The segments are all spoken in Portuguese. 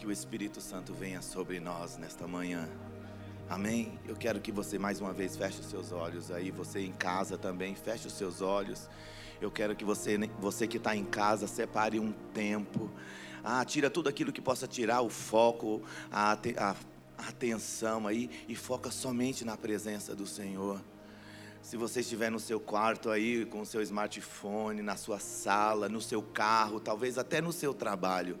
que o Espírito Santo venha sobre nós nesta manhã. Amém? Eu quero que você mais uma vez feche os seus olhos aí, você em casa também, feche os seus olhos. Eu quero que você, você que está em casa, separe um tempo. Ah, tira tudo aquilo que possa tirar o foco, a, a, a atenção aí e foca somente na presença do Senhor. Se você estiver no seu quarto aí com o seu smartphone, na sua sala, no seu carro, talvez até no seu trabalho,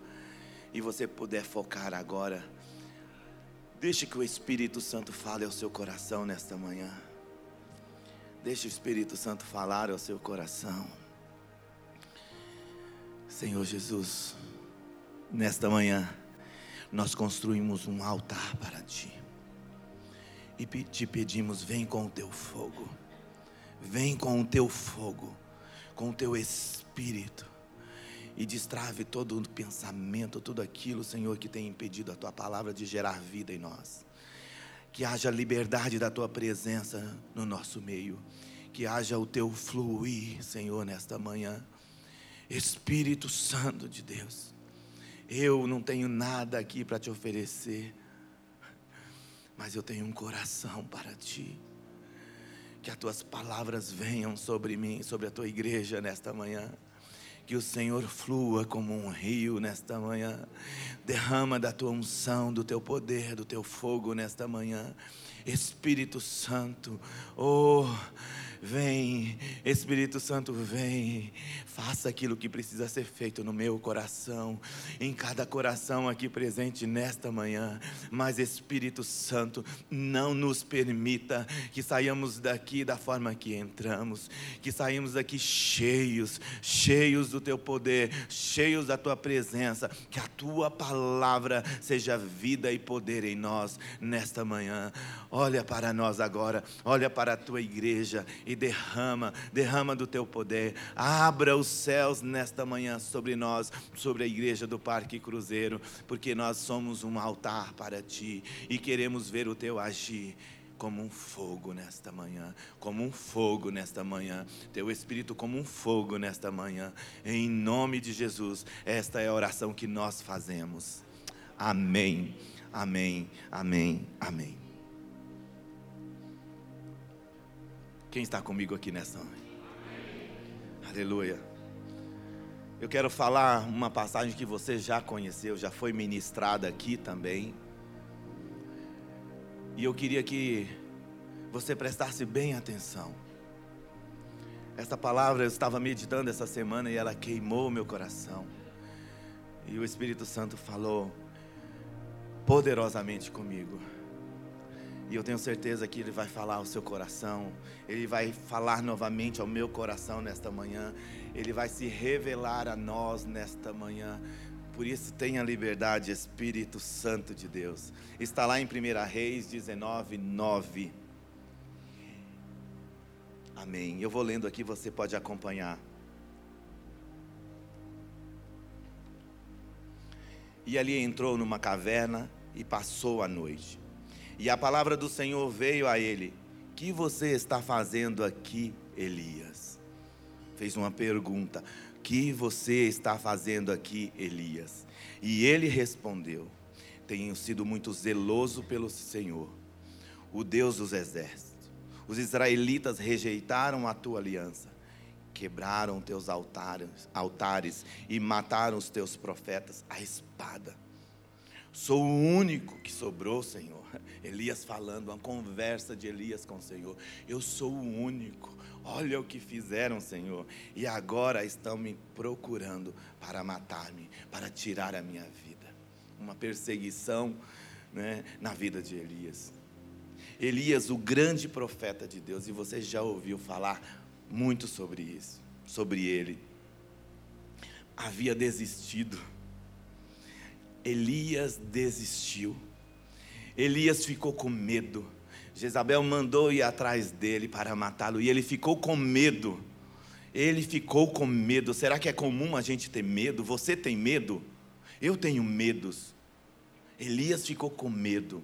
e você puder focar agora, deixe que o Espírito Santo fale ao seu coração nesta manhã. Deixe o Espírito Santo falar ao seu coração. Senhor Jesus, nesta manhã, nós construímos um altar para Ti. E te pedimos, vem com o teu fogo. Vem com o teu fogo, com o teu espírito e destrave todo o pensamento, tudo aquilo, Senhor, que tem impedido a tua palavra de gerar vida em nós. Que haja liberdade da tua presença no nosso meio. Que haja o teu fluir, Senhor, nesta manhã. Espírito Santo de Deus. Eu não tenho nada aqui para te oferecer, mas eu tenho um coração para ti que as tuas palavras venham sobre mim, sobre a tua igreja nesta manhã. Que o Senhor flua como um rio nesta manhã. Derrama da tua unção, do teu poder, do teu fogo nesta manhã. Espírito Santo, oh Vem, Espírito Santo, vem. Faça aquilo que precisa ser feito no meu coração, em cada coração aqui presente nesta manhã. Mas, Espírito Santo, não nos permita que saiamos daqui da forma que entramos, que saímos daqui cheios, cheios do teu poder, cheios da tua presença, que a tua palavra seja vida e poder em nós nesta manhã. Olha para nós agora, olha para a tua igreja e derrama, derrama do teu poder. Abra os céus nesta manhã sobre nós, sobre a igreja do Parque Cruzeiro, porque nós somos um altar para ti e queremos ver o teu agir como um fogo nesta manhã, como um fogo nesta manhã, teu espírito como um fogo nesta manhã, em nome de Jesus, esta é a oração que nós fazemos. Amém, amém, amém, amém. Quem está comigo aqui nessa noite? Aleluia. Eu quero falar uma passagem que você já conheceu, já foi ministrada aqui também. E eu queria que você prestasse bem atenção. Essa palavra eu estava meditando essa semana e ela queimou meu coração. E o Espírito Santo falou poderosamente comigo. E eu tenho certeza que Ele vai falar ao seu coração, Ele vai falar novamente ao meu coração nesta manhã, Ele vai se revelar a nós nesta manhã. Por isso, tenha liberdade, Espírito Santo de Deus. Está lá em 1 Reis 19, 9. Amém. Eu vou lendo aqui, você pode acompanhar. E ali entrou numa caverna e passou a noite. E a palavra do Senhor veio a ele: Que você está fazendo aqui, Elias? Fez uma pergunta: Que você está fazendo aqui, Elias? E ele respondeu: Tenho sido muito zeloso pelo Senhor, o Deus dos exércitos. Os israelitas rejeitaram a tua aliança, quebraram teus altares, altares e mataram os teus profetas à espada. Sou o único que sobrou, Senhor Elias falando, uma conversa de Elias com o Senhor. Eu sou o único. Olha o que fizeram, Senhor. E agora estão me procurando para matar-me, para tirar a minha vida. Uma perseguição né, na vida de Elias. Elias, o grande profeta de Deus, e você já ouviu falar muito sobre isso, sobre ele. Havia desistido. Elias desistiu. Elias ficou com medo. Jezabel mandou ir atrás dele para matá-lo e ele ficou com medo. Ele ficou com medo. Será que é comum a gente ter medo? Você tem medo? Eu tenho medos. Elias ficou com medo.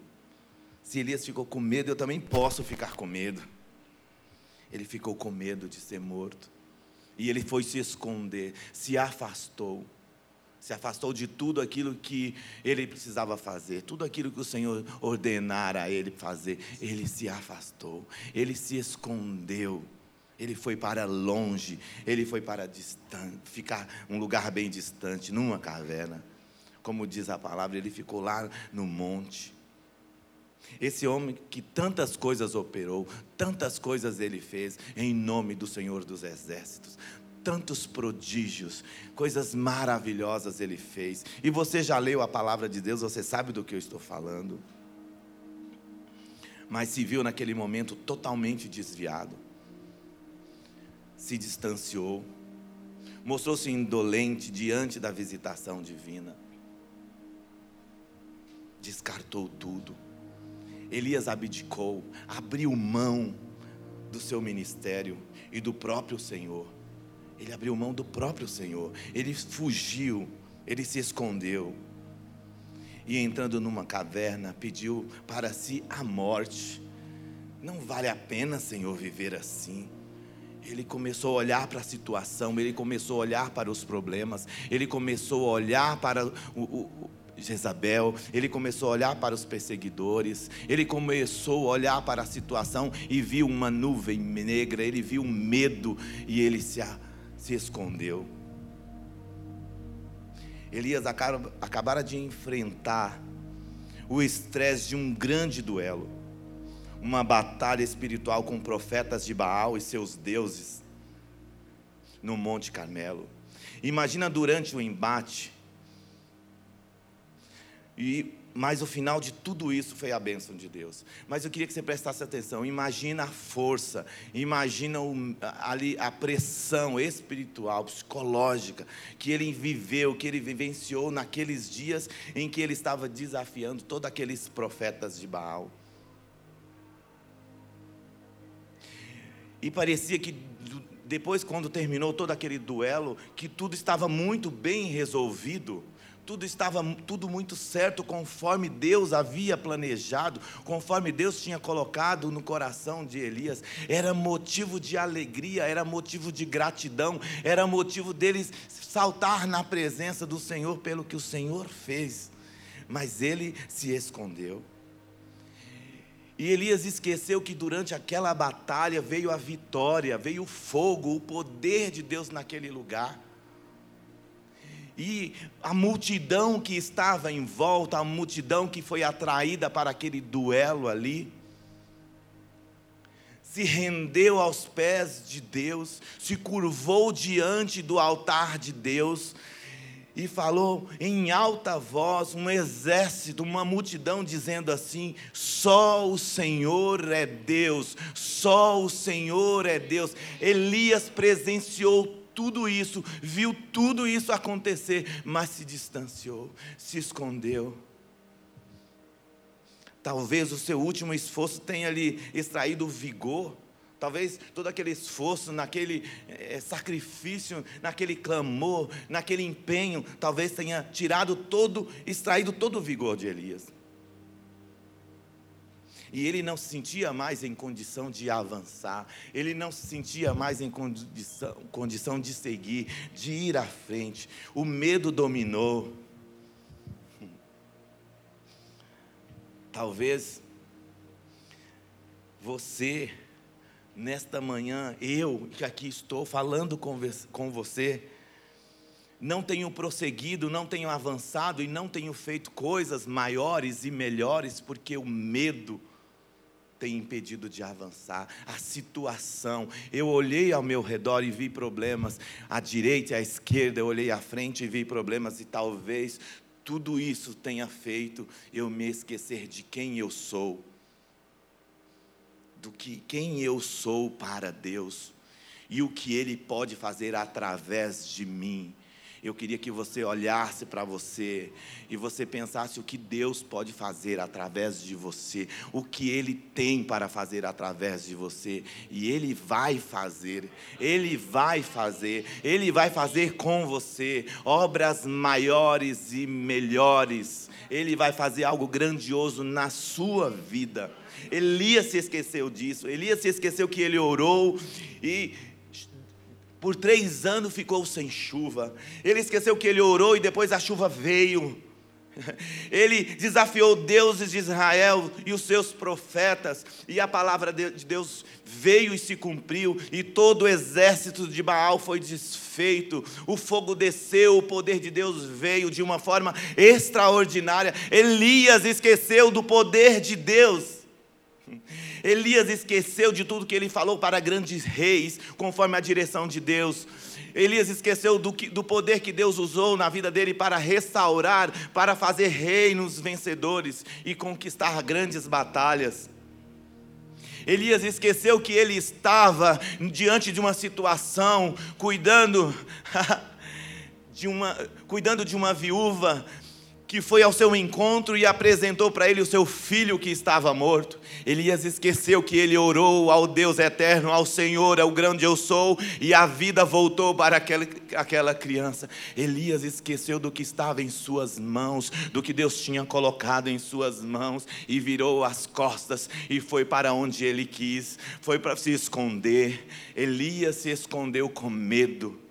Se Elias ficou com medo, eu também posso ficar com medo. Ele ficou com medo de ser morto. E ele foi se esconder, se afastou Se afastou de tudo aquilo que ele precisava fazer, tudo aquilo que o Senhor ordenara a ele fazer. Ele se afastou, ele se escondeu. Ele foi para longe, ele foi para distante, ficar um lugar bem distante, numa caverna. Como diz a palavra, ele ficou lá no monte. Esse homem que tantas coisas operou, tantas coisas ele fez em nome do Senhor dos Exércitos, tantos prodígios, coisas maravilhosas ele fez. E você já leu a palavra de Deus, você sabe do que eu estou falando. Mas se viu naquele momento totalmente desviado, se distanciou, mostrou-se indolente diante da visitação divina, descartou tudo Elias abdicou, abriu mão do seu ministério e do próprio Senhor. Ele abriu mão do próprio Senhor. Ele fugiu, ele se escondeu. E entrando numa caverna, pediu para si a morte. Não vale a pena, Senhor, viver assim. Ele começou a olhar para a situação, ele começou a olhar para os problemas, ele começou a olhar para o, o, Jezabel, ele começou a olhar para os perseguidores, ele começou a olhar para a situação e viu uma nuvem negra, ele viu medo e ele se, se escondeu. Elias acabara de enfrentar o estresse de um grande duelo, uma batalha espiritual com profetas de Baal e seus deuses no Monte Carmelo. Imagina durante o embate, e mas o final de tudo isso foi a bênção de Deus. Mas eu queria que você prestasse atenção. Imagina a força, imagina o, ali a pressão espiritual, psicológica que ele viveu, que ele vivenciou naqueles dias em que ele estava desafiando todos aqueles profetas de Baal. E parecia que depois, quando terminou todo aquele duelo, que tudo estava muito bem resolvido tudo estava tudo muito certo conforme Deus havia planejado, conforme Deus tinha colocado no coração de Elias. Era motivo de alegria, era motivo de gratidão, era motivo deles saltar na presença do Senhor pelo que o Senhor fez. Mas ele se escondeu. E Elias esqueceu que durante aquela batalha veio a vitória, veio o fogo, o poder de Deus naquele lugar. E a multidão que estava em volta, a multidão que foi atraída para aquele duelo ali, se rendeu aos pés de Deus, se curvou diante do altar de Deus e falou em alta voz, um exército, uma multidão dizendo assim: só o Senhor é Deus, só o Senhor é Deus. Elias presenciou tudo isso, viu tudo isso acontecer, mas se distanciou, se escondeu. Talvez o seu último esforço tenha lhe extraído vigor. Talvez todo aquele esforço, naquele é, sacrifício, naquele clamor, naquele empenho, talvez tenha tirado todo, extraído todo o vigor de Elias. E ele não se sentia mais em condição de avançar, ele não se sentia mais em condição, condição de seguir, de ir à frente. O medo dominou. Talvez você, nesta manhã, eu que aqui estou falando com você, não tenho prosseguido, não tenho avançado e não tenho feito coisas maiores e melhores porque o medo tem impedido de avançar, a situação. Eu olhei ao meu redor e vi problemas, à direita e à esquerda, eu olhei à frente e vi problemas, e talvez tudo isso tenha feito eu me esquecer de quem eu sou, do que quem eu sou para Deus. E o que Ele pode fazer através de mim eu queria que você olhasse para você e você pensasse o que Deus pode fazer através de você, o que Ele tem para fazer através de você, e Ele vai fazer, Ele vai fazer, Ele vai fazer com você obras maiores e melhores, Ele vai fazer algo grandioso na sua vida. Elias se esqueceu disso, Elias se esqueceu que ele orou e Por três anos ficou sem chuva. Ele esqueceu que ele orou e depois a chuva veio. Ele desafiou deuses de Israel e os seus profetas, e a palavra de Deus veio e se cumpriu, e todo o exército de Baal foi desfeito, o fogo desceu, o poder de Deus veio de uma forma extraordinária. Elias esqueceu do poder de Deus. Elias esqueceu de tudo que ele falou para grandes reis, conforme a direção de Deus. Elias esqueceu do, que, do poder que Deus usou na vida dele para restaurar, para fazer reinos vencedores e conquistar grandes batalhas. Elias esqueceu que ele estava diante de uma situação, cuidando de uma, cuidando de uma viúva que foi ao seu encontro e apresentou para ele o seu filho que estava morto. Elias esqueceu que ele orou ao Deus eterno, ao Senhor, ao grande eu sou, e a vida voltou para aquela, aquela criança. Elias esqueceu do que estava em suas mãos, do que Deus tinha colocado em suas mãos, e virou as costas e foi para onde ele quis, foi para se esconder. Elias se escondeu com medo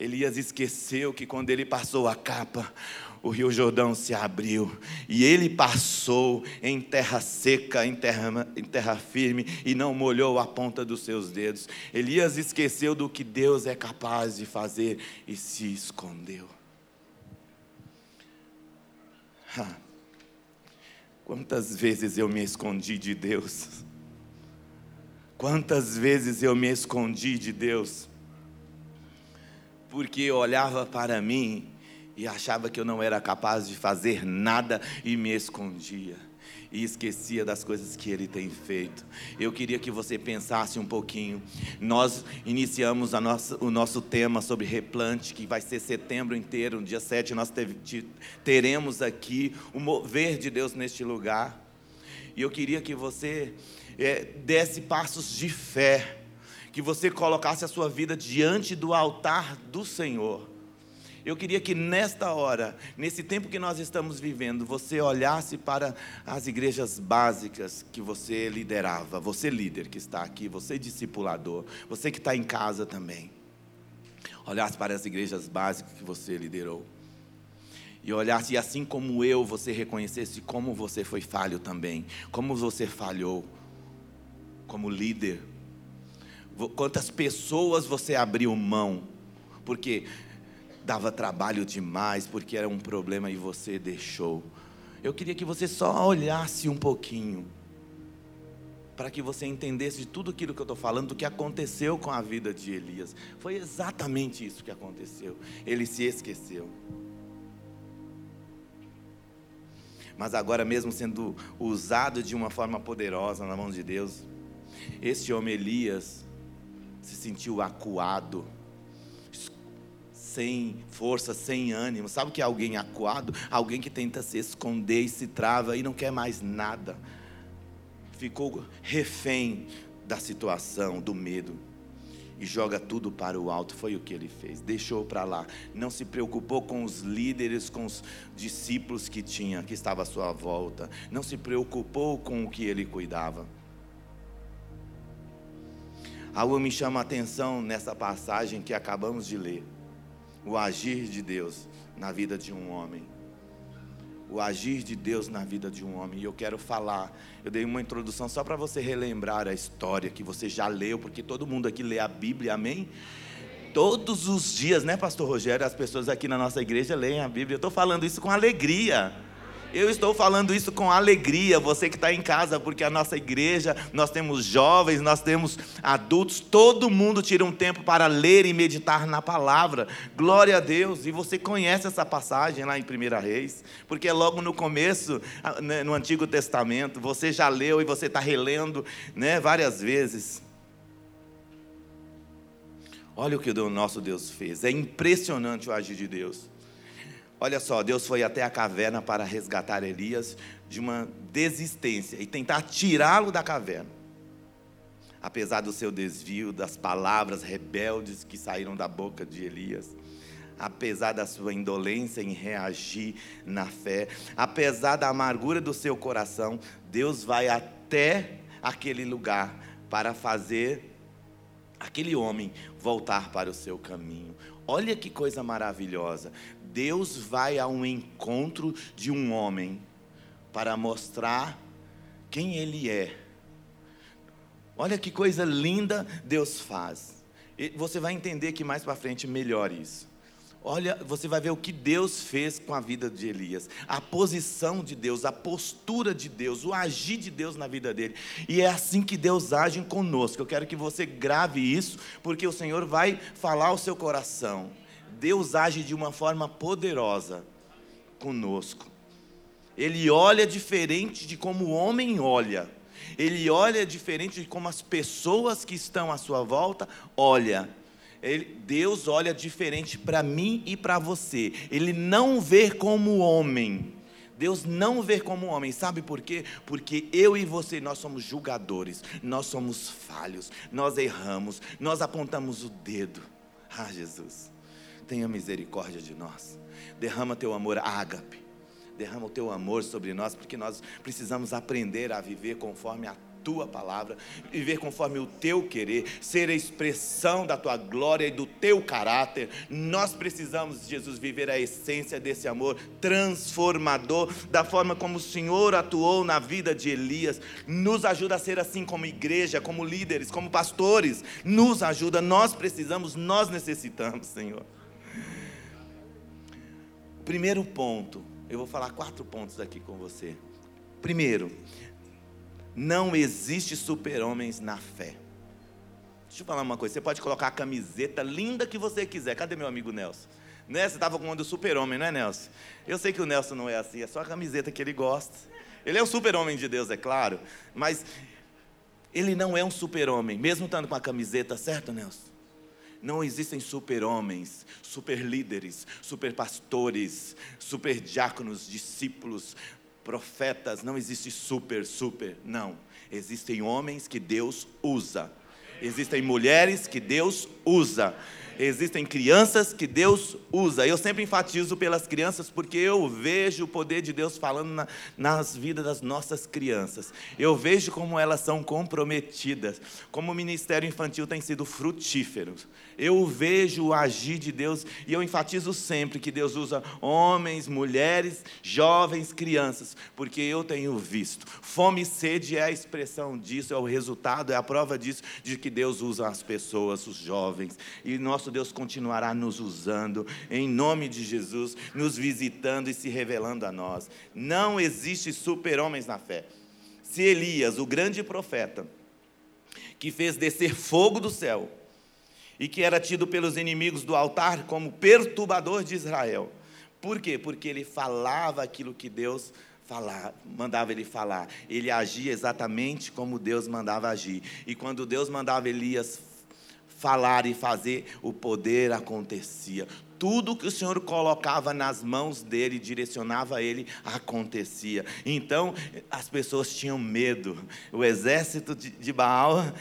Elias esqueceu que quando ele passou a capa, o rio Jordão se abriu e ele passou em terra seca, em terra, em terra firme e não molhou a ponta dos seus dedos. Elias esqueceu do que Deus é capaz de fazer e se escondeu. Quantas vezes eu me escondi de Deus? Quantas vezes eu me escondi de Deus? Porque olhava para mim e achava que eu não era capaz de fazer nada e me escondia. E esquecia das coisas que ele tem feito. Eu queria que você pensasse um pouquinho. Nós iniciamos nossa, o nosso tema sobre replante, que vai ser setembro inteiro. No dia 7 nós teremos aqui o mover de Deus neste lugar. E eu queria que você é, desse passos de fé que você colocasse a sua vida diante do altar do Senhor. Eu queria que nesta hora, nesse tempo que nós estamos vivendo, você olhasse para as igrejas básicas que você liderava, você líder que está aqui, você discipulador, você que está em casa também. Olhasse para as igrejas básicas que você liderou. E olhasse, e assim como eu, você reconhecesse como você foi falho também, como você falhou como líder, quantas pessoas você abriu mão, porque dava trabalho demais, porque era um problema e você deixou. Eu queria que você só olhasse um pouquinho, para que você entendesse de tudo aquilo que eu estou falando, do que aconteceu com a vida de Elias. Foi exatamente isso que aconteceu. Ele se esqueceu. Mas agora, mesmo sendo usado de uma forma poderosa na mão de Deus, este homem Elias, se sentiu acuado, sem força, sem ânimo. Sabe o que é alguém acuado? Alguém que tenta se esconder e se trava e não quer mais nada. Ficou refém da situação, do medo. E joga tudo para o alto. Foi o que ele fez. Deixou para lá. Não se preocupou com os líderes, com os discípulos que tinha, que estava à sua volta. Não se preocupou com o que ele cuidava Algo me chama a atenção nessa passagem que acabamos de ler. O agir de Deus na vida de um homem. O agir de Deus na vida de um homem. E eu quero falar, eu dei uma introdução só para você relembrar a história que você já leu, porque todo mundo aqui lê a Bíblia, amém? Todos os dias, né, Pastor Rogério? As pessoas aqui na nossa igreja leem a Bíblia. Eu estou falando isso com alegria. Eu estou falando isso com alegria, você que está em casa, porque a nossa igreja, nós temos jovens, nós temos adultos, todo mundo tira um tempo para ler e meditar na palavra. Glória a Deus. E você conhece essa passagem lá em 1 Reis, porque é logo no começo, né, no Antigo Testamento, você já leu e você está relendo né, várias vezes. Olha o que o nosso Deus fez, é impressionante o agir de Deus. Olha só, Deus foi até a caverna para resgatar Elias de uma desistência e tentar tirá-lo da caverna. Apesar do seu desvio, das palavras rebeldes que saíram da boca de Elias, apesar da sua indolência em reagir na fé, apesar da amargura do seu coração, Deus vai até aquele lugar para fazer aquele homem voltar para o seu caminho. Olha que coisa maravilhosa. Deus vai ao encontro de um homem para mostrar quem ele é. Olha que coisa linda Deus faz. Você vai entender que mais para frente melhor isso. Olha, você vai ver o que Deus fez com a vida de Elias, a posição de Deus, a postura de Deus, o agir de Deus na vida dele. E é assim que Deus age conosco. Eu quero que você grave isso, porque o Senhor vai falar ao seu coração. Deus age de uma forma poderosa conosco. Ele olha diferente de como o homem olha. Ele olha diferente de como as pessoas que estão à sua volta olham. Deus olha diferente para mim e para você. Ele não vê como homem. Deus não vê como homem. Sabe por quê? Porque eu e você, nós somos julgadores, nós somos falhos, nós erramos, nós apontamos o dedo. Ah, Jesus, tenha misericórdia de nós. Derrama teu amor, ágape. Derrama o teu amor sobre nós, porque nós precisamos aprender a viver conforme a tua palavra, viver conforme o teu querer, ser a expressão da tua glória e do teu caráter. Nós precisamos, Jesus, viver a essência desse amor transformador, da forma como o Senhor atuou na vida de Elias. Nos ajuda a ser assim como igreja, como líderes, como pastores. Nos ajuda, nós precisamos, nós necessitamos, Senhor. Primeiro ponto, eu vou falar quatro pontos aqui com você. Primeiro, não existe super-homens na fé. Deixa eu falar uma coisa. Você pode colocar a camiseta linda que você quiser. Cadê meu amigo Nelson? Né? Você estava com o do super-homem, não é, Nelson? Eu sei que o Nelson não é assim, é só a camiseta que ele gosta. Ele é o super-homem de Deus, é claro. Mas ele não é um super-homem, mesmo estando com a camiseta, certo, Nelson? Não existem super-homens, super-líderes, super-pastores, super-diáconos, discípulos, profetas, não existe super, super, não. Existem homens que Deus usa. Existem mulheres que Deus usa. Existem crianças que Deus usa. Eu sempre enfatizo pelas crianças porque eu vejo o poder de Deus falando na, nas vidas das nossas crianças. Eu vejo como elas são comprometidas, como o ministério infantil tem sido frutífero. Eu vejo o agir de Deus e eu enfatizo sempre que Deus usa homens, mulheres, jovens, crianças, porque eu tenho visto. Fome e sede é a expressão disso, é o resultado, é a prova disso, de que Deus usa as pessoas, os jovens. E nosso Deus continuará nos usando, em nome de Jesus, nos visitando e se revelando a nós. Não existe super-homens na fé. Se Elias, o grande profeta, que fez descer fogo do céu, e que era tido pelos inimigos do altar como perturbador de Israel. Por quê? Porque ele falava aquilo que Deus falava, mandava ele falar. Ele agia exatamente como Deus mandava agir. E quando Deus mandava Elias falar e fazer, o poder acontecia. Tudo que o Senhor colocava nas mãos dele, direcionava ele, acontecia. Então, as pessoas tinham medo. O exército de Baal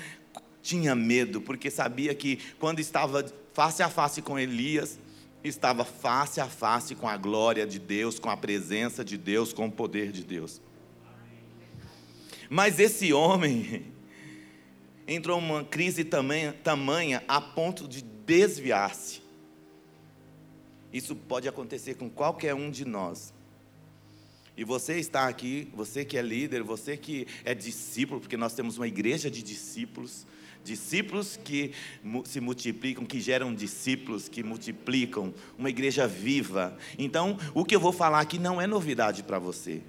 tinha medo, porque sabia que quando estava face a face com Elias, estava face a face com a glória de Deus, com a presença de Deus, com o poder de Deus. Mas esse homem entrou uma crise tamanha, tamanha a ponto de desviar-se. Isso pode acontecer com qualquer um de nós. E você está aqui, você que é líder, você que é discípulo, porque nós temos uma igreja de discípulos, discípulos que se multiplicam, que geram discípulos que multiplicam, uma igreja viva. Então, o que eu vou falar aqui não é novidade para você.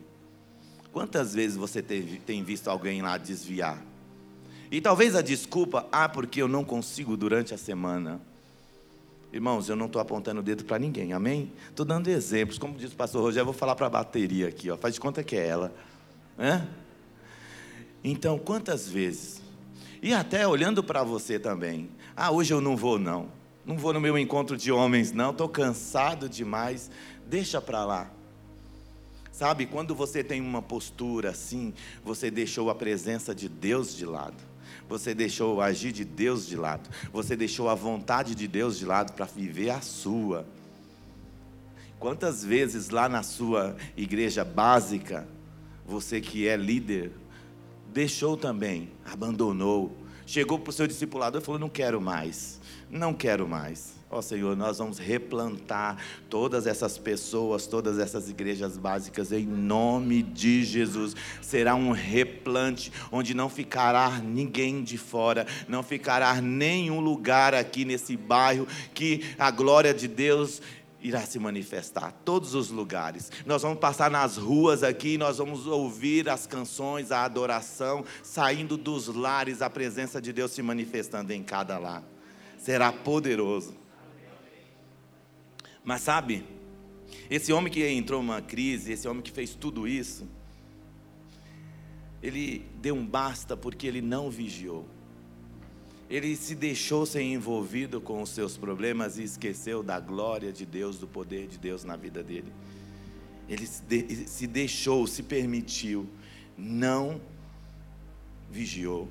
Quantas vezes você tem visto alguém lá desviar? E talvez a desculpa, ah, porque eu não consigo durante a semana. Irmãos, eu não estou apontando o dedo para ninguém, amém? Estou dando exemplos. Como diz o pastor Rogério, eu vou falar para a bateria aqui, ó. faz de conta que é ela. Né? Então, quantas vezes e até olhando para você também. Ah, hoje eu não vou não. Não vou no meu encontro de homens não, estou cansado demais. Deixa para lá. Sabe, quando você tem uma postura assim, você deixou a presença de Deus de lado. Você deixou o agir de Deus de lado. Você deixou a vontade de Deus de lado para viver a sua. Quantas vezes lá na sua igreja básica, você que é líder, deixou também, abandonou, chegou para o seu discipulador e falou: Não quero mais, não quero mais. Ó oh, Senhor, nós vamos replantar todas essas pessoas, todas essas igrejas básicas, em nome de Jesus. Será um replante, onde não ficará ninguém de fora, não ficará nenhum lugar aqui nesse bairro que a glória de Deus irá se manifestar, todos os lugares. Nós vamos passar nas ruas aqui, nós vamos ouvir as canções, a adoração, saindo dos lares, a presença de Deus se manifestando em cada lar. Será poderoso. Mas sabe, esse homem que entrou numa crise, esse homem que fez tudo isso, ele deu um basta porque ele não vigiou. Ele se deixou ser envolvido com os seus problemas e esqueceu da glória de Deus, do poder de Deus na vida dele. Ele se deixou, se permitiu, não vigiou.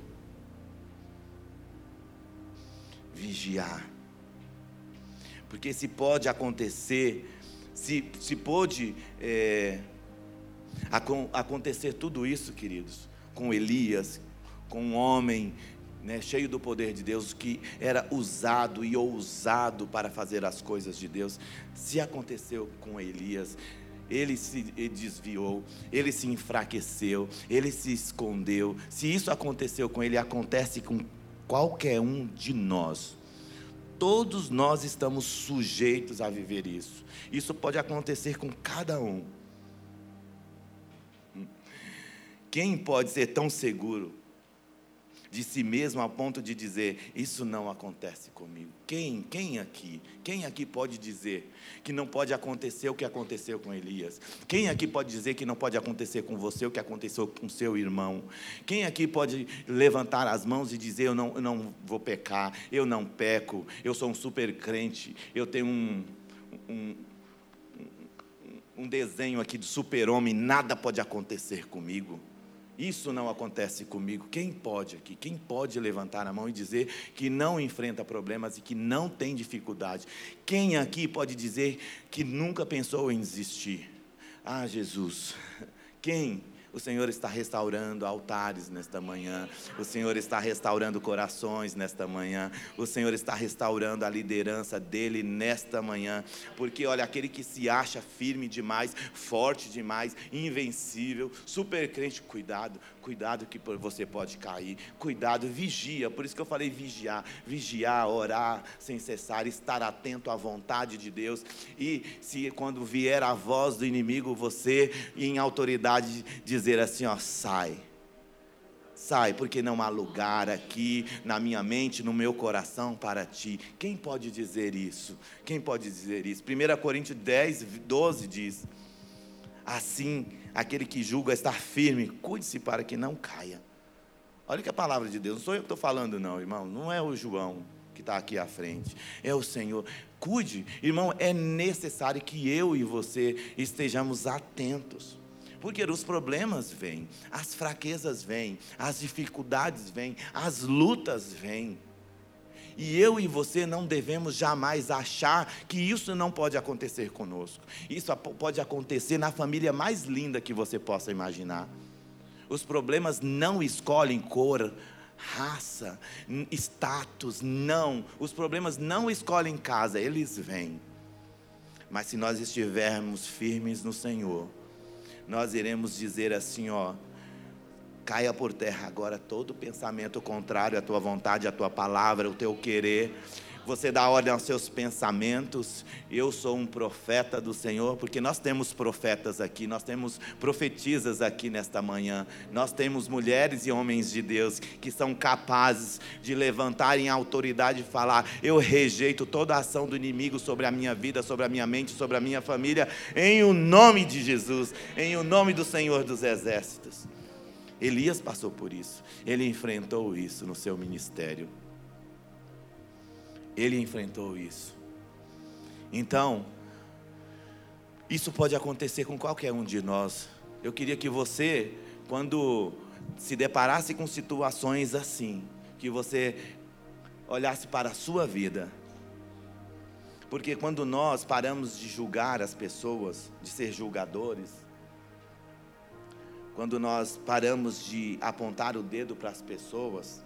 Vigiar porque se pode acontecer, se, se pôde é, acontecer tudo isso, queridos, com Elias, com um homem né, cheio do poder de Deus, que era usado e ousado para fazer as coisas de Deus, se aconteceu com Elias, ele se desviou, ele se enfraqueceu, ele se escondeu. Se isso aconteceu com ele, acontece com qualquer um de nós. Todos nós estamos sujeitos a viver isso. Isso pode acontecer com cada um. Quem pode ser tão seguro de si mesmo a ponto de dizer: Isso não acontece comigo? Quem? Quem aqui? Quem aqui pode dizer que não pode acontecer o que aconteceu com Elias? Quem aqui pode dizer que não pode acontecer com você o que aconteceu com seu irmão? Quem aqui pode levantar as mãos e dizer: Eu não, eu não vou pecar, eu não peco, eu sou um super crente, eu tenho um, um um desenho aqui de super-homem, nada pode acontecer comigo. Isso não acontece comigo. Quem pode aqui? Quem pode levantar a mão e dizer que não enfrenta problemas e que não tem dificuldade? Quem aqui pode dizer que nunca pensou em desistir? Ah, Jesus. Quem? O Senhor está restaurando altares nesta manhã. O Senhor está restaurando corações nesta manhã. O Senhor está restaurando a liderança dele nesta manhã. Porque, olha, aquele que se acha firme demais, forte demais, invencível, super crente, cuidado, cuidado que você pode cair. Cuidado, vigia. Por isso que eu falei vigiar. Vigiar, orar sem cessar, estar atento à vontade de Deus. E se quando vier a voz do inimigo, você, em autoridade, dizer assim: ó, sai. Sai, porque não há lugar aqui na minha mente, no meu coração para ti. Quem pode dizer isso? Quem pode dizer isso? 1 Coríntios 10, 12 diz: Assim, aquele que julga estar firme, cuide-se para que não caia. Olha que a palavra de Deus, não sou eu que estou falando, não, irmão, não é o João que está aqui à frente, é o Senhor. Cuide, irmão, é necessário que eu e você estejamos atentos. Porque os problemas vêm, as fraquezas vêm, as dificuldades vêm, as lutas vêm. E eu e você não devemos jamais achar que isso não pode acontecer conosco. Isso pode acontecer na família mais linda que você possa imaginar. Os problemas não escolhem cor, raça, status, não. Os problemas não escolhem casa, eles vêm. Mas se nós estivermos firmes no Senhor, nós iremos dizer assim, ó, caia por terra agora todo pensamento contrário à tua vontade, à tua palavra, ao teu querer. Você dá ordem aos seus pensamentos. Eu sou um profeta do Senhor, porque nós temos profetas aqui, nós temos profetisas aqui nesta manhã. Nós temos mulheres e homens de Deus que são capazes de levantar em autoridade e falar: Eu rejeito toda ação do inimigo sobre a minha vida, sobre a minha mente, sobre a minha família, em o nome de Jesus, em o nome do Senhor dos Exércitos. Elias passou por isso, ele enfrentou isso no seu ministério. Ele enfrentou isso. Então, isso pode acontecer com qualquer um de nós. Eu queria que você, quando se deparasse com situações assim, que você olhasse para a sua vida. Porque quando nós paramos de julgar as pessoas, de ser julgadores, quando nós paramos de apontar o dedo para as pessoas,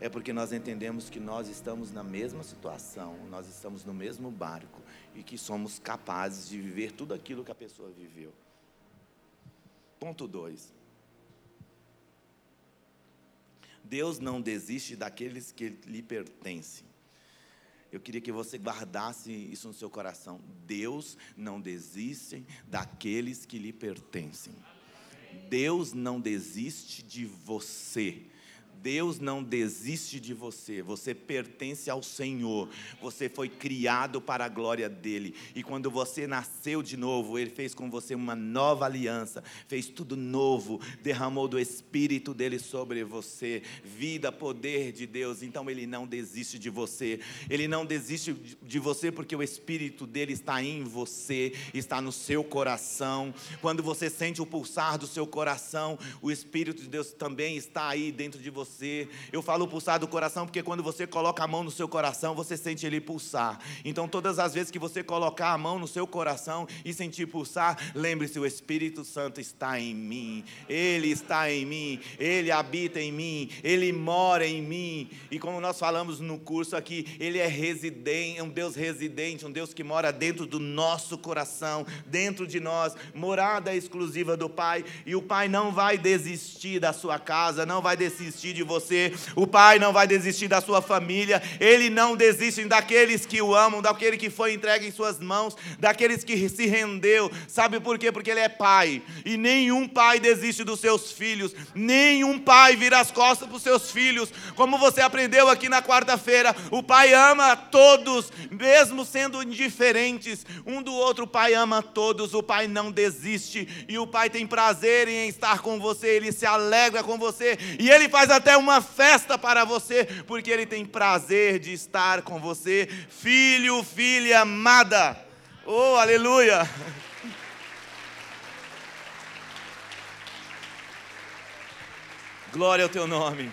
é porque nós entendemos que nós estamos na mesma situação, nós estamos no mesmo barco e que somos capazes de viver tudo aquilo que a pessoa viveu. Ponto 2. Deus não desiste daqueles que lhe pertencem. Eu queria que você guardasse isso no seu coração. Deus não desiste daqueles que lhe pertencem. Deus não desiste de você. Deus não desiste de você, você pertence ao Senhor, você foi criado para a glória dEle, e quando você nasceu de novo, Ele fez com você uma nova aliança, fez tudo novo, derramou do Espírito dEle sobre você, vida, poder de Deus, então Ele não desiste de você, Ele não desiste de você porque o Espírito dEle está em você, está no seu coração, quando você sente o pulsar do seu coração, o Espírito de Deus também está aí dentro de você você. Eu falo pulsar do coração porque quando você coloca a mão no seu coração, você sente ele pulsar. Então, todas as vezes que você colocar a mão no seu coração e sentir pulsar, lembre-se: o Espírito Santo está em mim. Ele está em mim. Ele habita em mim. Ele mora em mim. E como nós falamos no curso aqui, ele é residente, um Deus residente, um Deus que mora dentro do nosso coração, dentro de nós, morada exclusiva do Pai. E o Pai não vai desistir da sua casa, não vai desistir de de você. O Pai não vai desistir da sua família. Ele não desiste daqueles que o amam, daquele que foi entregue em suas mãos, daqueles que se rendeu. Sabe por quê? Porque Ele é Pai. E nenhum pai desiste dos seus filhos. Nenhum pai vira as costas para os seus filhos. Como você aprendeu aqui na quarta-feira, o Pai ama todos, mesmo sendo indiferentes um do outro. O Pai ama todos. O Pai não desiste. E o Pai tem prazer em estar com você. Ele se alegra com você. E Ele faz até até uma festa para você, porque Ele tem prazer de estar com você, filho, filha amada. Oh, aleluia! Glória ao teu nome.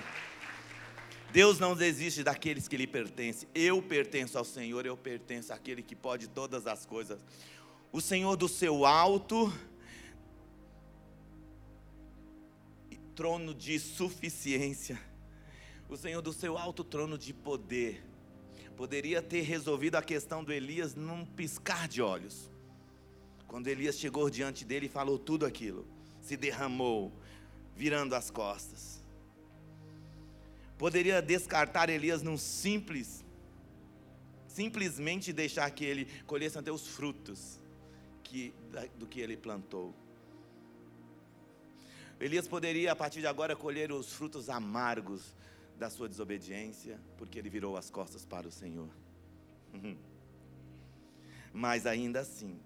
Deus não desiste daqueles que lhe pertencem. Eu pertenço ao Senhor, eu pertenço àquele que pode todas as coisas. O Senhor do seu alto trono de suficiência, o Senhor do seu alto trono de poder, poderia ter resolvido a questão do Elias num piscar de olhos. Quando Elias chegou diante dele e falou tudo aquilo, se derramou, virando as costas. Poderia descartar Elias num simples, simplesmente deixar que ele colhesse até os frutos que, do que ele plantou. Elias poderia, a partir de agora, colher os frutos amargos da sua desobediência, porque ele virou as costas para o Senhor. Mas ainda assim,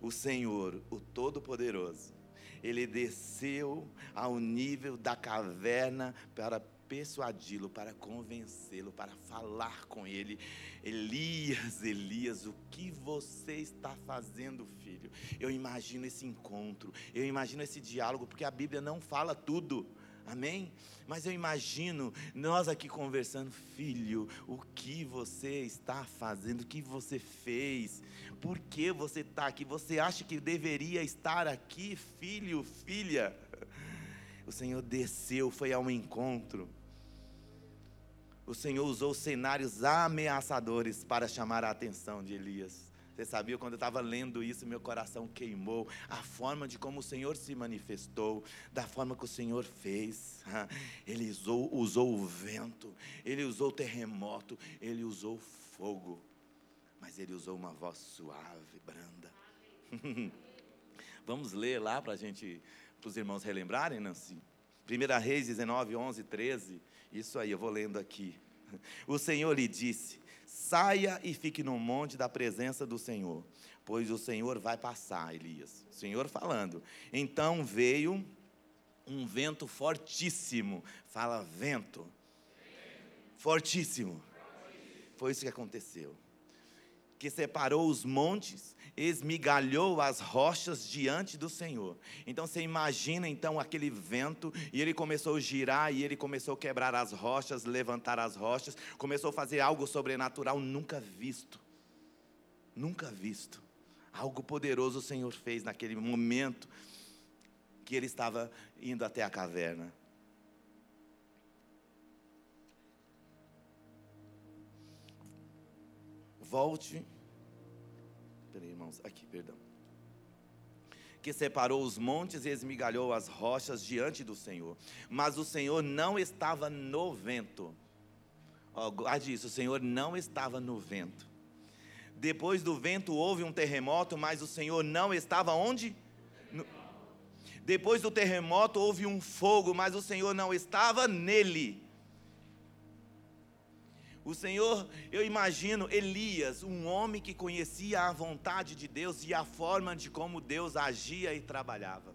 o Senhor, o Todo-Poderoso, ele desceu ao nível da caverna para persuadi-lo, para convencê-lo, para falar com ele. Elias, Elias, o que você está fazendo, filho? Eu imagino esse encontro, eu imagino esse diálogo, porque a Bíblia não fala tudo. Amém? Mas eu imagino nós aqui conversando, filho, o que você está fazendo, o que você fez, por que você está aqui? Você acha que deveria estar aqui, filho, filha? O Senhor desceu, foi ao encontro o Senhor usou cenários ameaçadores para chamar a atenção de Elias. Você sabia, quando eu estava lendo isso, meu coração queimou. A forma de como o Senhor se manifestou, da forma que o Senhor fez. Ele usou, usou o vento, ele usou o terremoto, ele usou fogo. Mas ele usou uma voz suave, branda. Vamos ler lá para a gente, para os irmãos relembrarem, Nancy? 1 Reis 19, 11, 13. Isso aí, eu vou lendo aqui. O Senhor lhe disse: Saia e fique no monte da presença do Senhor, pois o Senhor vai passar, Elias. O Senhor falando. Então veio um vento fortíssimo. Fala vento. Fortíssimo. Foi isso que aconteceu. Que separou os montes esmigalhou as rochas diante do Senhor. Então você imagina então aquele vento e ele começou a girar e ele começou a quebrar as rochas, levantar as rochas, começou a fazer algo sobrenatural nunca visto. Nunca visto. Algo poderoso o Senhor fez naquele momento que ele estava indo até a caverna. Volte. Peraí, irmãos, aqui, perdão. Que separou os montes e esmigalhou as rochas diante do Senhor. Mas o Senhor não estava no vento. Oh, guarde isso, o Senhor não estava no vento. Depois do vento houve um terremoto, mas o Senhor não estava onde? No... Depois do terremoto houve um fogo, mas o Senhor não estava nele. O Senhor, eu imagino Elias, um homem que conhecia a vontade de Deus e a forma de como Deus agia e trabalhava.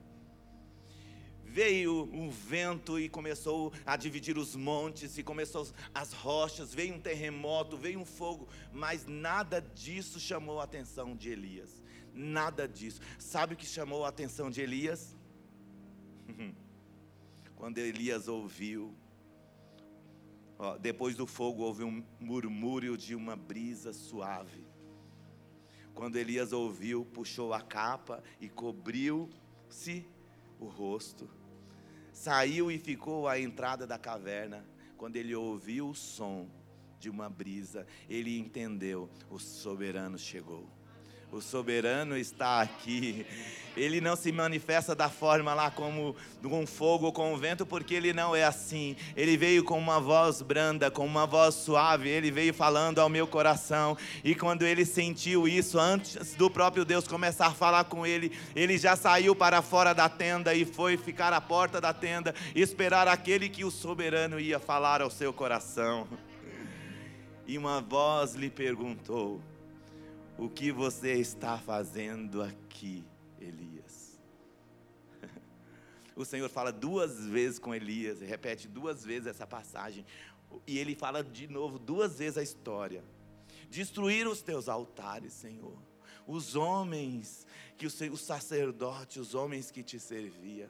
Veio um vento e começou a dividir os montes, e começou as rochas, veio um terremoto, veio um fogo, mas nada disso chamou a atenção de Elias. Nada disso. Sabe o que chamou a atenção de Elias? Quando Elias ouviu Ó, depois do fogo houve um murmúrio de uma brisa suave. Quando Elias ouviu, puxou a capa e cobriu-se o rosto. Saiu e ficou à entrada da caverna. Quando ele ouviu o som de uma brisa, ele entendeu: o soberano chegou. O soberano está aqui. Ele não se manifesta da forma lá como com fogo ou com o vento, porque ele não é assim. Ele veio com uma voz branda, com uma voz suave. Ele veio falando ao meu coração. E quando ele sentiu isso, antes do próprio Deus começar a falar com ele, ele já saiu para fora da tenda e foi ficar à porta da tenda, esperar aquele que o soberano ia falar ao seu coração. E uma voz lhe perguntou: o que você está fazendo aqui, Elias? O Senhor fala duas vezes com Elias, repete duas vezes essa passagem, e ele fala de novo duas vezes a história. Destruir os teus altares, Senhor. Os homens, que os, sacerdotes, os homens que te serviam,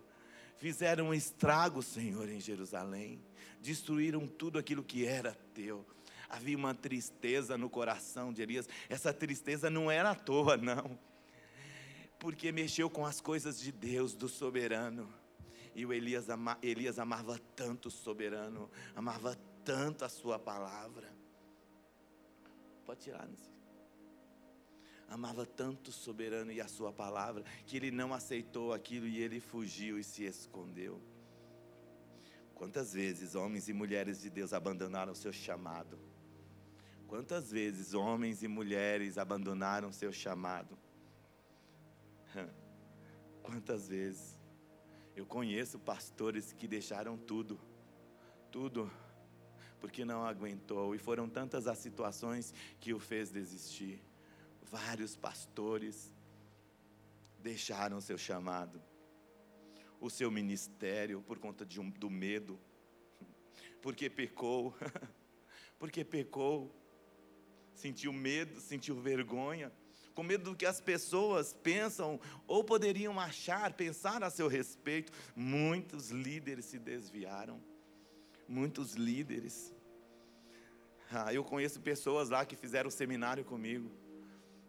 fizeram um estrago, Senhor, em Jerusalém. Destruíram tudo aquilo que era teu havia uma tristeza no coração de Elias. Essa tristeza não era à toa, não, porque mexeu com as coisas de Deus, do soberano. E o Elias, ama, Elias amava tanto o soberano, amava tanto a sua palavra. Pode tirar, sei. Amava tanto o soberano e a sua palavra, que ele não aceitou aquilo e ele fugiu e se escondeu. Quantas vezes homens e mulheres de Deus abandonaram o seu chamado? Quantas vezes homens e mulheres abandonaram seu chamado? Quantas vezes eu conheço pastores que deixaram tudo, tudo, porque não aguentou, e foram tantas as situações que o fez desistir. Vários pastores deixaram seu chamado, o seu ministério por conta um, do medo, porque pecou, porque pecou sentiu medo, sentiu vergonha, com medo do que as pessoas pensam ou poderiam achar, pensar a seu respeito. Muitos líderes se desviaram. Muitos líderes. Ah, eu conheço pessoas lá que fizeram seminário comigo.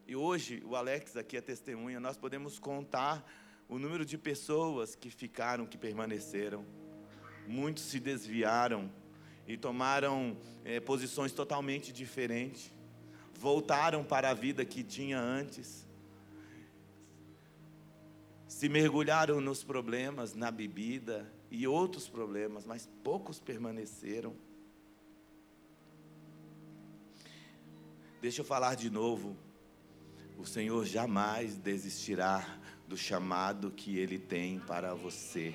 E hoje, o Alex aqui é testemunha, nós podemos contar o número de pessoas que ficaram, que permaneceram. Muitos se desviaram e tomaram é, posições totalmente diferentes voltaram para a vida que tinha antes, se mergulharam nos problemas, na bebida e outros problemas, mas poucos permaneceram. Deixa eu falar de novo. O Senhor jamais desistirá do chamado que Ele tem para você.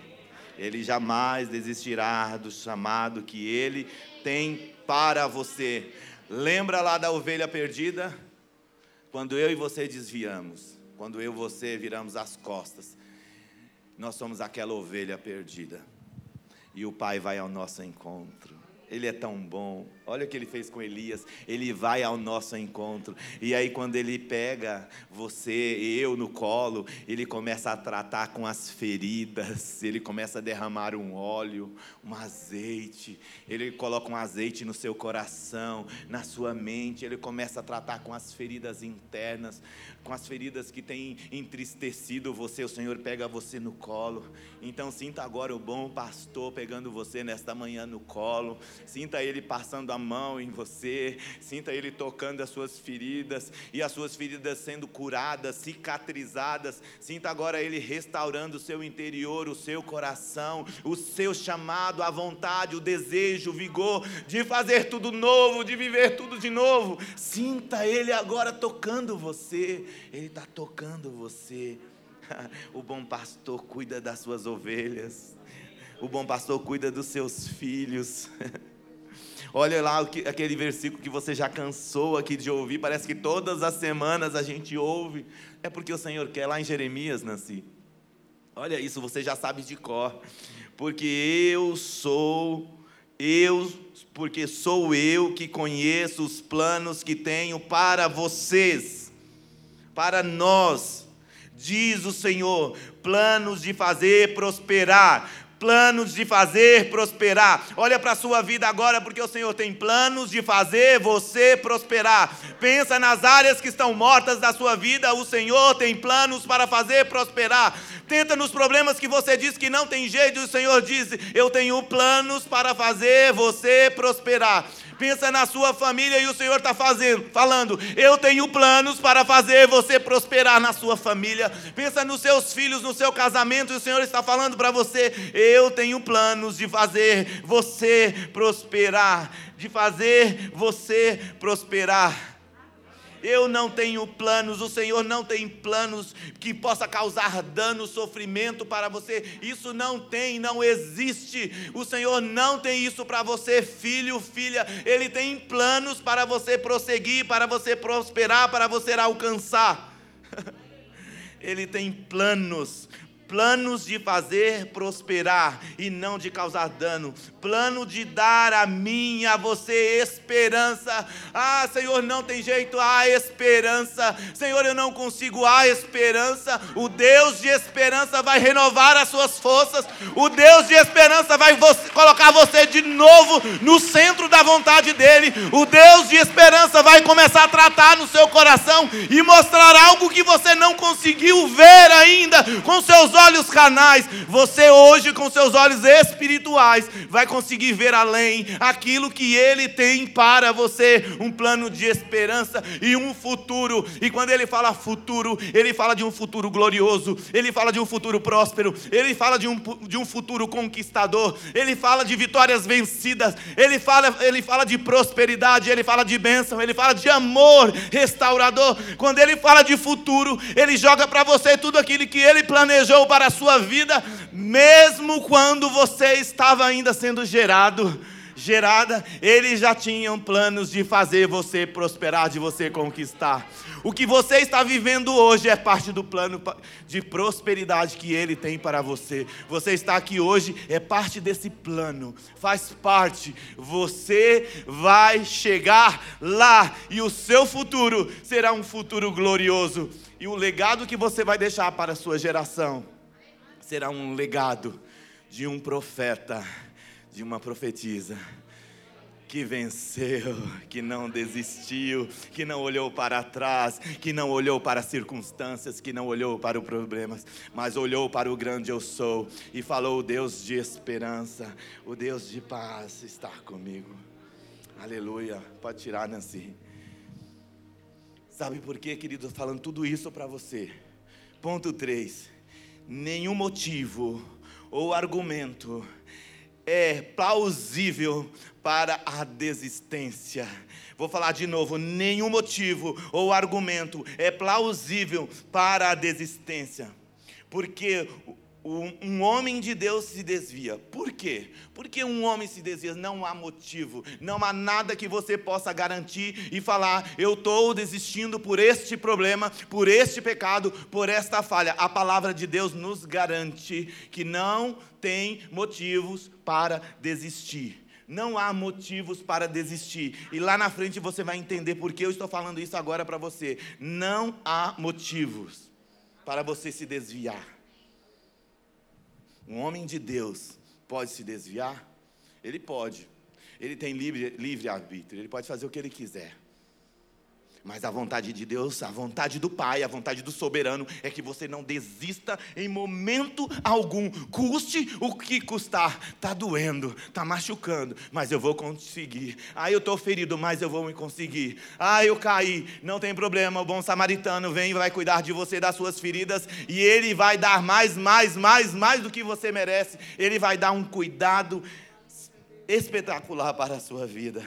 Ele jamais desistirá do chamado que Ele tem para você. Lembra lá da ovelha perdida? Quando eu e você desviamos, quando eu e você viramos as costas, nós somos aquela ovelha perdida. E o Pai vai ao nosso encontro. Ele é tão bom. Olha o que ele fez com Elias. Ele vai ao nosso encontro. E aí, quando ele pega você, eu no colo, ele começa a tratar com as feridas. Ele começa a derramar um óleo, um azeite. Ele coloca um azeite no seu coração, na sua mente. Ele começa a tratar com as feridas internas, com as feridas que têm entristecido você. O Senhor pega você no colo. Então, sinta agora o bom pastor pegando você nesta manhã no colo. Sinta ele passando a mão em você, sinta Ele tocando as suas feridas e as suas feridas sendo curadas, cicatrizadas. Sinta agora Ele restaurando o seu interior, o seu coração, o seu chamado, a vontade, o desejo, o vigor de fazer tudo novo, de viver tudo de novo. Sinta Ele agora tocando você, Ele está tocando você. O bom pastor cuida das suas ovelhas. O bom pastor cuida dos seus filhos. Olha lá aquele versículo que você já cansou aqui de ouvir, parece que todas as semanas a gente ouve. É porque o Senhor quer lá em Jeremias, Nancy. Olha isso, você já sabe de cor. Porque eu sou, eu, porque sou eu que conheço os planos que tenho para vocês, para nós, diz o Senhor, planos de fazer prosperar, planos de fazer prosperar. Olha para a sua vida agora, porque o Senhor tem planos de fazer você prosperar. Pensa nas áreas que estão mortas da sua vida, o Senhor tem planos para fazer prosperar. Tenta nos problemas que você diz que não tem jeito, o Senhor diz: Eu tenho planos para fazer você prosperar pensa na sua família e o Senhor está fazendo, falando: Eu tenho planos para fazer você prosperar na sua família. Pensa nos seus filhos, no seu casamento, e o Senhor está falando para você: Eu tenho planos de fazer você prosperar, de fazer você prosperar. Eu não tenho planos, o Senhor não tem planos que possa causar dano, sofrimento para você. Isso não tem, não existe. O Senhor não tem isso para você, filho, filha. Ele tem planos para você prosseguir, para você prosperar, para você alcançar. Ele tem planos planos de fazer prosperar e não de causar dano, plano de dar a mim a você esperança. Ah, Senhor, não tem jeito, há esperança. Senhor, eu não consigo, há esperança. O Deus de esperança vai renovar as suas forças. O Deus de esperança vai você, colocar você de novo no centro da vontade dele. O Deus de esperança vai começar a tratar no seu coração e mostrar algo que você não conseguiu ver ainda com seus olhos olhos carnais, você hoje, com seus olhos espirituais, vai conseguir ver além aquilo que Ele tem para você um plano de esperança e um futuro. E quando Ele fala futuro, Ele fala de um futuro glorioso, Ele fala de um futuro próspero, Ele fala de um, de um futuro conquistador, Ele fala de vitórias vencidas, Ele fala, ele fala de prosperidade, Ele fala de bênção, Ele fala de amor restaurador. Quando Ele fala de futuro, Ele joga para você tudo aquilo que Ele planejou para a sua vida, mesmo quando você estava ainda sendo gerado, gerada, eles já tinham planos de fazer você prosperar, de você conquistar. O que você está vivendo hoje é parte do plano de prosperidade que ele tem para você. Você está aqui hoje é parte desse plano, faz parte. Você vai chegar lá e o seu futuro será um futuro glorioso. E o legado que você vai deixar para a sua geração será um legado de um profeta, de uma profetisa que venceu, que não desistiu, que não olhou para trás, que não olhou para as circunstâncias, que não olhou para os problemas, mas olhou para o grande eu sou e falou: o Deus de esperança, o Deus de paz está comigo. Aleluia. Pode tirar, Nancy. Sabe por quê, querido? Falando tudo isso para você. Ponto 3 nenhum motivo ou argumento é plausível para a desistência. Vou falar de novo: nenhum motivo ou argumento é plausível para a desistência, porque um homem de Deus se desvia. Por quê? Porque um homem se desvia, não há motivo, não há nada que você possa garantir e falar, eu estou desistindo por este problema, por este pecado, por esta falha. A palavra de Deus nos garante que não tem motivos para desistir. Não há motivos para desistir. E lá na frente você vai entender por que eu estou falando isso agora para você. Não há motivos para você se desviar. Um homem de Deus pode se desviar? Ele pode. Ele tem livre, livre arbítrio, ele pode fazer o que ele quiser. Mas a vontade de Deus, a vontade do Pai, a vontade do soberano é que você não desista em momento algum, custe o que custar. Está doendo, está machucando, mas eu vou conseguir. Ah, eu estou ferido, mas eu vou me conseguir. Ah, eu caí, não tem problema. O bom samaritano vem e vai cuidar de você das suas feridas e ele vai dar mais, mais, mais, mais do que você merece. Ele vai dar um cuidado espetacular para a sua vida.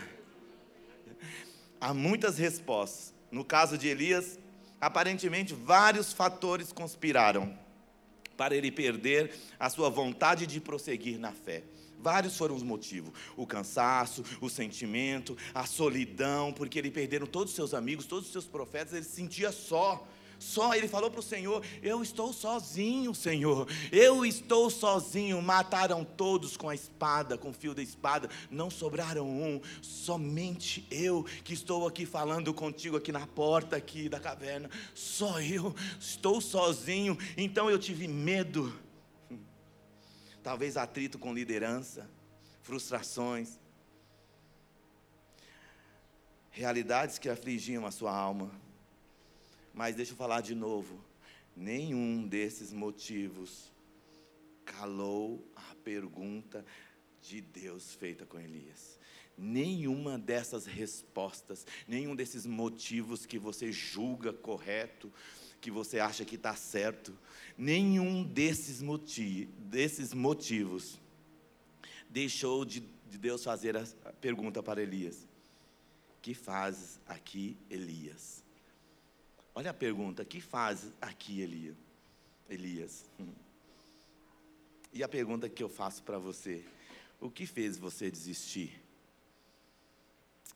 Há muitas respostas. No caso de Elias, aparentemente vários fatores conspiraram para ele perder a sua vontade de prosseguir na fé. Vários foram os motivos: o cansaço, o sentimento, a solidão, porque ele perderam todos os seus amigos, todos os seus profetas, ele se sentia só. Só ele falou para o Senhor: Eu estou sozinho, Senhor. Eu estou sozinho. Mataram todos com a espada, com o fio da espada. Não sobraram um. Somente eu que estou aqui falando contigo aqui na porta aqui da caverna. Só eu estou sozinho. Então eu tive medo. Talvez atrito com liderança, frustrações, realidades que afligiam a sua alma. Mas deixa eu falar de novo: nenhum desses motivos calou a pergunta de Deus feita com Elias. Nenhuma dessas respostas, nenhum desses motivos que você julga correto, que você acha que está certo, nenhum desses, motiv desses motivos deixou de, de Deus fazer a pergunta para Elias: Que fazes aqui, Elias? Olha a pergunta: que faz aqui Elias? E a pergunta que eu faço para você: o que fez você desistir?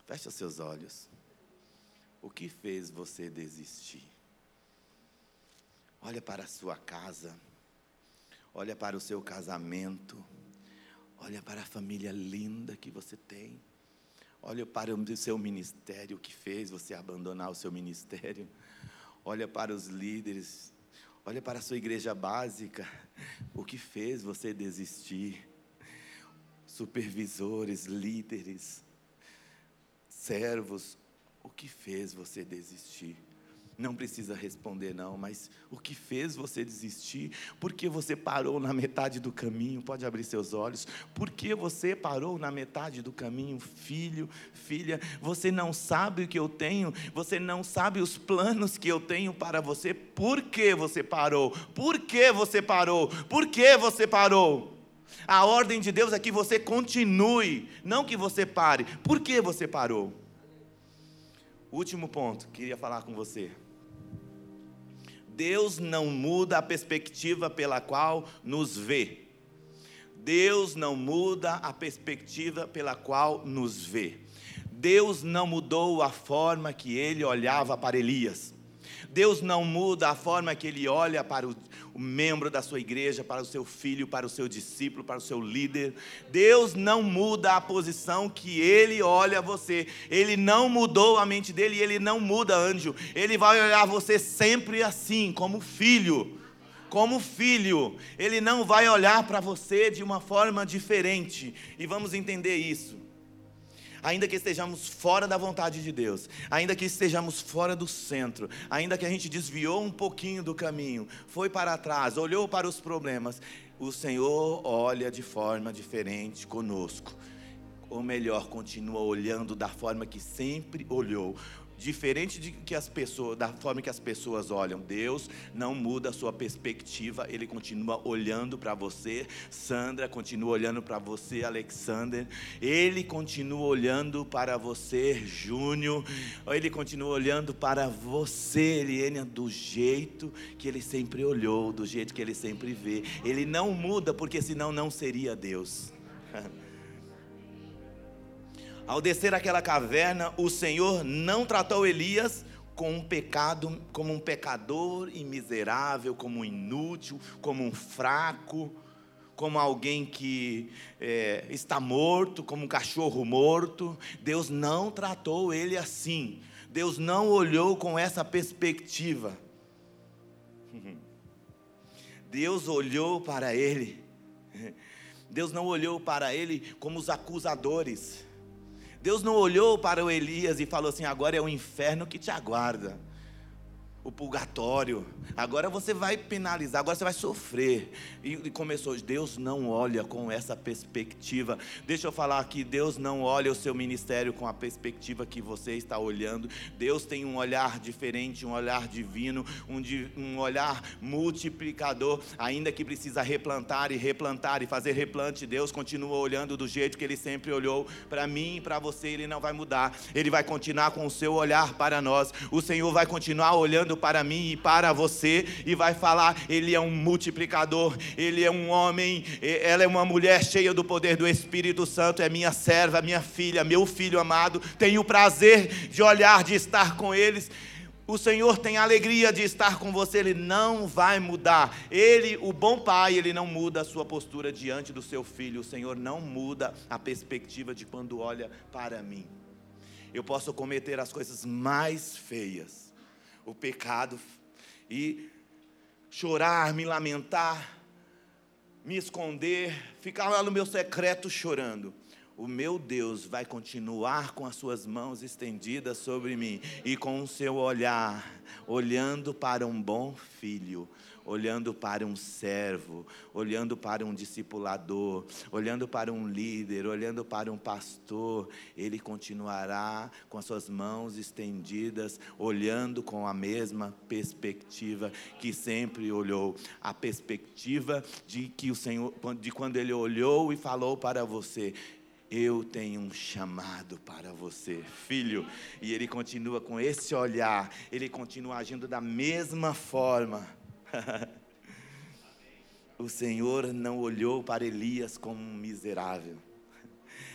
Feche seus olhos. O que fez você desistir? Olha para a sua casa. Olha para o seu casamento. Olha para a família linda que você tem. Olha para o seu ministério, o que fez você abandonar o seu ministério olha para os líderes, olha para a sua igreja básica, o que fez você desistir? Supervisores, líderes, servos, o que fez você desistir? Não precisa responder, não, mas o que fez você desistir? Por que você parou na metade do caminho? Pode abrir seus olhos. Por que você parou na metade do caminho, filho, filha? Você não sabe o que eu tenho, você não sabe os planos que eu tenho para você. Por que você parou? Por que você parou? Por que você parou? A ordem de Deus é que você continue, não que você pare. Por que você parou? Último ponto, queria falar com você. Deus não muda a perspectiva pela qual nos vê. Deus não muda a perspectiva pela qual nos vê. Deus não mudou a forma que ele olhava para Elias. Deus não muda a forma que ele olha para o, o, membro da sua igreja, para o seu filho, para o seu discípulo, para o seu líder. Deus não muda a posição que ele olha você. Ele não mudou a mente dele e ele não muda, anjo. Ele vai olhar você sempre assim, como filho como filho, ele não vai olhar para você de uma forma diferente, e vamos entender isso ainda que estejamos fora da vontade de Deus, ainda que estejamos fora do centro, ainda que a gente desviou um pouquinho do caminho, foi para trás, olhou para os problemas, o Senhor olha de forma diferente conosco. Ou melhor, continua olhando da forma que sempre olhou, diferente de que as pessoas, da forma que as pessoas olham. Deus não muda a sua perspectiva, ele continua olhando para você. Sandra continua olhando para você, Alexander. Ele continua olhando para você, Júnior. Ele continua olhando para você, Eliane, do jeito que ele sempre olhou, do jeito que ele sempre vê. Ele não muda porque senão não seria Deus. Ao descer aquela caverna, o Senhor não tratou Elias com um pecado, como um pecador e miserável, como um inútil, como um fraco, como alguém que é, está morto, como um cachorro morto. Deus não tratou ele assim. Deus não olhou com essa perspectiva. Deus olhou para ele. Deus não olhou para ele como os acusadores. Deus não olhou para o Elias e falou assim: agora é o inferno que te aguarda o purgatório. Agora você vai penalizar, agora você vai sofrer. E, começou, Deus não olha com essa perspectiva. Deixa eu falar aqui, Deus não olha o seu ministério com a perspectiva que você está olhando. Deus tem um olhar diferente, um olhar divino, um, um olhar multiplicador, ainda que precisa replantar e replantar e fazer replante. Deus continua olhando do jeito que ele sempre olhou para mim e para você, ele não vai mudar. Ele vai continuar com o seu olhar para nós. O Senhor vai continuar olhando para mim e para você e vai falar: Ele é um multiplicador, Ele é um homem, ela é uma mulher cheia do poder do Espírito Santo, é minha serva, minha filha, meu filho amado. Tenho o prazer de olhar, de estar com eles. O Senhor tem alegria de estar com você, Ele não vai mudar. Ele, o bom pai, Ele não muda a sua postura diante do seu filho. O Senhor não muda a perspectiva de quando olha para mim. Eu posso cometer as coisas mais feias, o pecado e chorar, me lamentar, me esconder, ficar lá no meu secreto chorando. O meu Deus vai continuar com as suas mãos estendidas sobre mim e com o seu olhar, olhando para um bom filho, olhando para um servo, olhando para um discipulador, olhando para um líder, olhando para um pastor, ele continuará com as suas mãos estendidas, olhando com a mesma perspectiva que sempre olhou, a perspectiva de que o Senhor, de quando ele olhou e falou para você, eu tenho um chamado para você, filho. E ele continua com esse olhar, ele continua agindo da mesma forma. o Senhor não olhou para Elias como um miserável.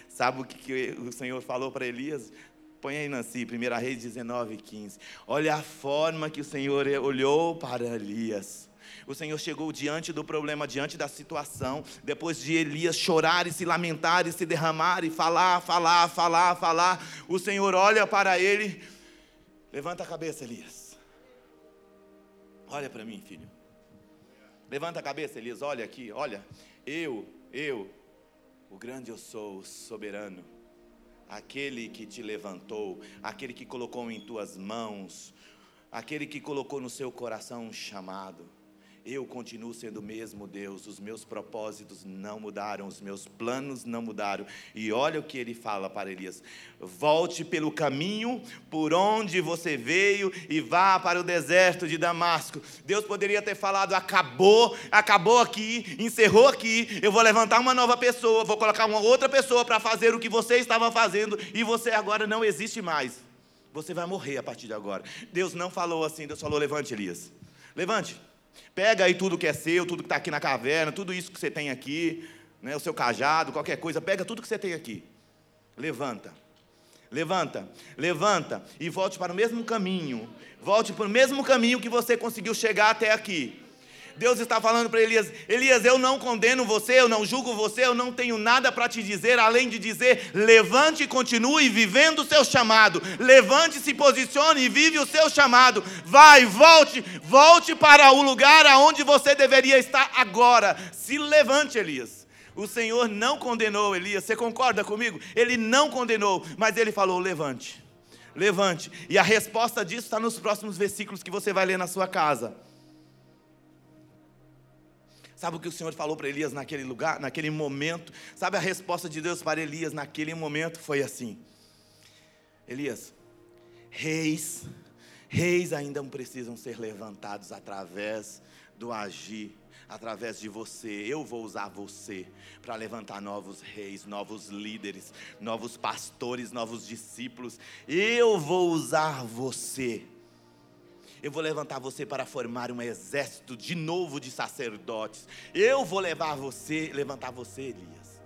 Sabe o que, que o Senhor falou para Elias? Põe aí, Nancy, 1 Reis 19, 15. Olha a forma que o Senhor olhou para Elias. O Senhor chegou diante do problema, diante da situação, depois de Elias chorar e se lamentar e se derramar e falar, falar, falar, falar. O Senhor olha para ele, levanta a cabeça, Elias. Olha para mim, filho. Levanta a cabeça, Elias. Olha aqui, olha. Eu, eu, o grande eu sou, o soberano. Aquele que te levantou, aquele que colocou em tuas mãos, aquele que colocou no seu coração um chamado eu continuo sendo o mesmo Deus, os meus propósitos não mudaram, os meus planos não mudaram. E olha o que ele fala para Elias: volte pelo caminho por onde você veio e vá para o deserto de Damasco. Deus poderia ter falado: acabou, acabou aqui, encerrou aqui, eu vou levantar uma nova pessoa, vou colocar uma outra pessoa para fazer o que você estava fazendo e você agora não existe mais. Você vai morrer a partir de agora. Deus não falou assim, Deus falou: levante, Elias. Levante. Pega aí tudo que é seu, tudo que está aqui na caverna, tudo isso que você tem aqui, né, o seu cajado, qualquer coisa, pega tudo que você tem aqui. Levanta. Levanta, levanta e volte para o mesmo caminho. Volte para o mesmo caminho que você conseguiu chegar até aqui. Deus está falando para Elias: Elias, eu não condeno você, eu não julgo você, eu não tenho nada para te dizer além de dizer: levante e continue vivendo o seu chamado. Levante, se posicione e vive o seu chamado. Vai, volte, volte para o lugar aonde você deveria estar agora. Se levante, Elias. O Senhor não condenou Elias, você concorda comigo? Ele não condenou, mas ele falou: levante, levante. E a resposta disso está nos próximos versículos que você vai ler na sua casa. Sabe o que o Senhor falou para Elias naquele lugar, naquele momento? Sabe a resposta de Deus para Elias naquele momento? Foi assim: Elias, reis, reis ainda precisam ser levantados através do agir, através de você. Eu vou usar você para levantar novos reis, novos líderes, novos pastores, novos discípulos. Eu vou usar você eu vou levantar você para formar um exército de novo de sacerdotes. Eu vou levar você, levantar você, Elias.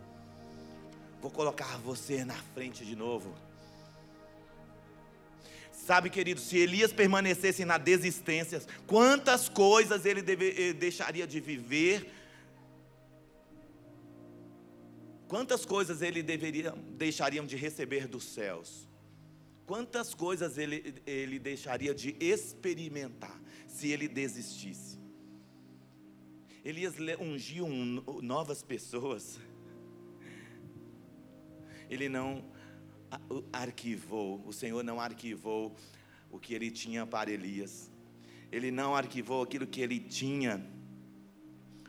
Vou colocar você na frente de novo. Sabe, querido, se Elias permanecesse na desistência, quantas coisas ele deve, deixaria de viver? Quantas coisas ele deveria deixariam de receber dos céus? Quantas coisas ele, ele deixaria de experimentar se ele desistisse? Elias ungiu um, novas pessoas. Ele não arquivou, o Senhor não arquivou o que ele tinha para Elias. Ele não arquivou aquilo que ele tinha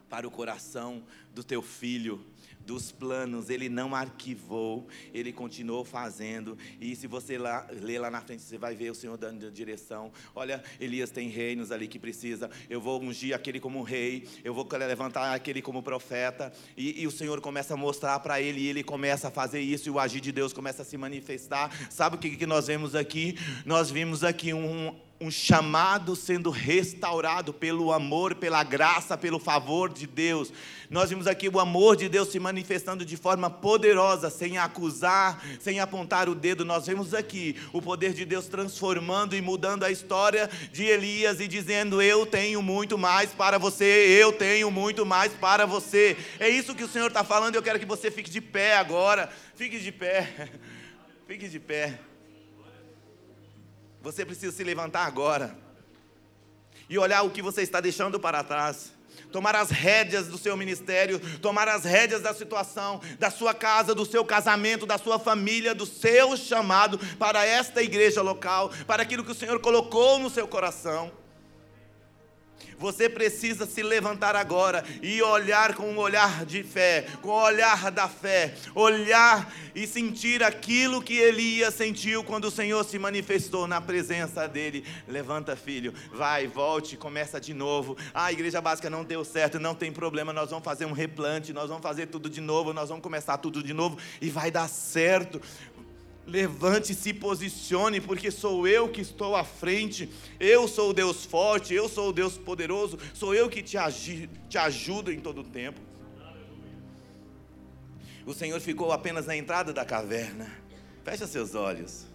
para o coração do teu filho dos planos, ele não arquivou, ele continuou fazendo. E se você lá, ler lá na frente, você vai ver o Senhor dando direção. Olha, Elias tem reinos ali que precisa. Eu vou ungir aquele como rei, eu vou levantar aquele como profeta. E, e o Senhor começa a mostrar para ele, e ele começa a fazer isso, e o agir de Deus começa a se manifestar. Sabe o que, que nós vemos aqui? Nós vimos aqui um, um chamado sendo restaurado pelo amor, pela graça, pelo favor de Deus. Nós vimos aqui o amor de Deus se manifestando de forma poderosa, sem acusar, sem apontar o dedo. Nós vemos aqui o poder de Deus transformando e mudando a história de Elias e dizendo: Eu tenho muito mais para você, eu tenho muito mais para você. É isso que o Senhor está falando. Eu quero que você fique de pé agora. Fique de pé. Fique de pé. Você precisa se levantar agora e olhar o que você está deixando para trás. Tomar as rédeas do seu ministério, tomar as rédeas da situação, da sua casa, do seu casamento, da sua família, do seu chamado para esta igreja local, para aquilo que o Senhor colocou no seu coração. Você precisa se levantar agora e olhar com um olhar de fé, com o olhar da fé, olhar e sentir aquilo que Elias sentiu quando o Senhor se manifestou na presença dele. Levanta, filho, vai, volte, começa de novo. Ah, a igreja básica não deu certo, não tem problema, nós vamos fazer um replante, nós vamos fazer tudo de novo, nós vamos começar tudo de novo e vai dar certo. Levante se posicione, porque sou eu que estou à frente. Eu sou o Deus forte, eu sou o Deus poderoso, sou eu que te, agi, te ajudo em todo o tempo. O Senhor ficou apenas na entrada da caverna. Fecha seus olhos.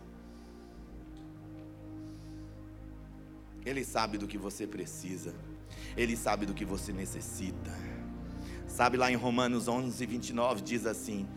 Ele sabe do que você precisa. Ele sabe do que você necessita. Sabe lá em Romanos 11, 29 diz assim: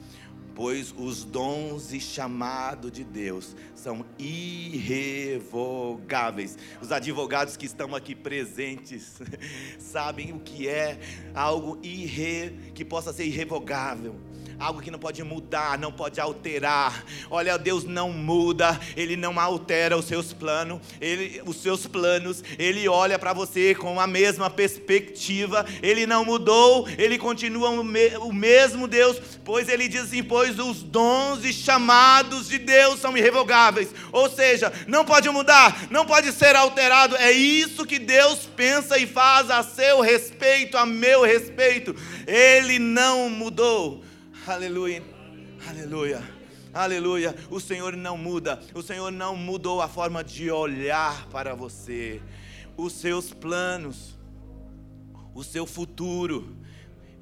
pois os dons e chamado de Deus são irrevogáveis. Os advogados que estão aqui presentes sabem o que é algo irre, que possa ser irrevogável algo que não pode mudar, não pode alterar. Olha, Deus não muda, Ele não altera os seus planos, ele, os seus planos, Ele olha para você com a mesma perspectiva, Ele não mudou, Ele continua o, me, o mesmo Deus, pois Ele diz assim: pois os dons e chamados de Deus são irrevogáveis, ou seja, não pode mudar, não pode ser alterado, é isso que Deus pensa e faz a seu respeito, a meu respeito, Ele não mudou. Aleluia. Aleluia. Aleluia. O Senhor não muda. O Senhor não mudou a forma de olhar para você. Os seus planos, o seu futuro,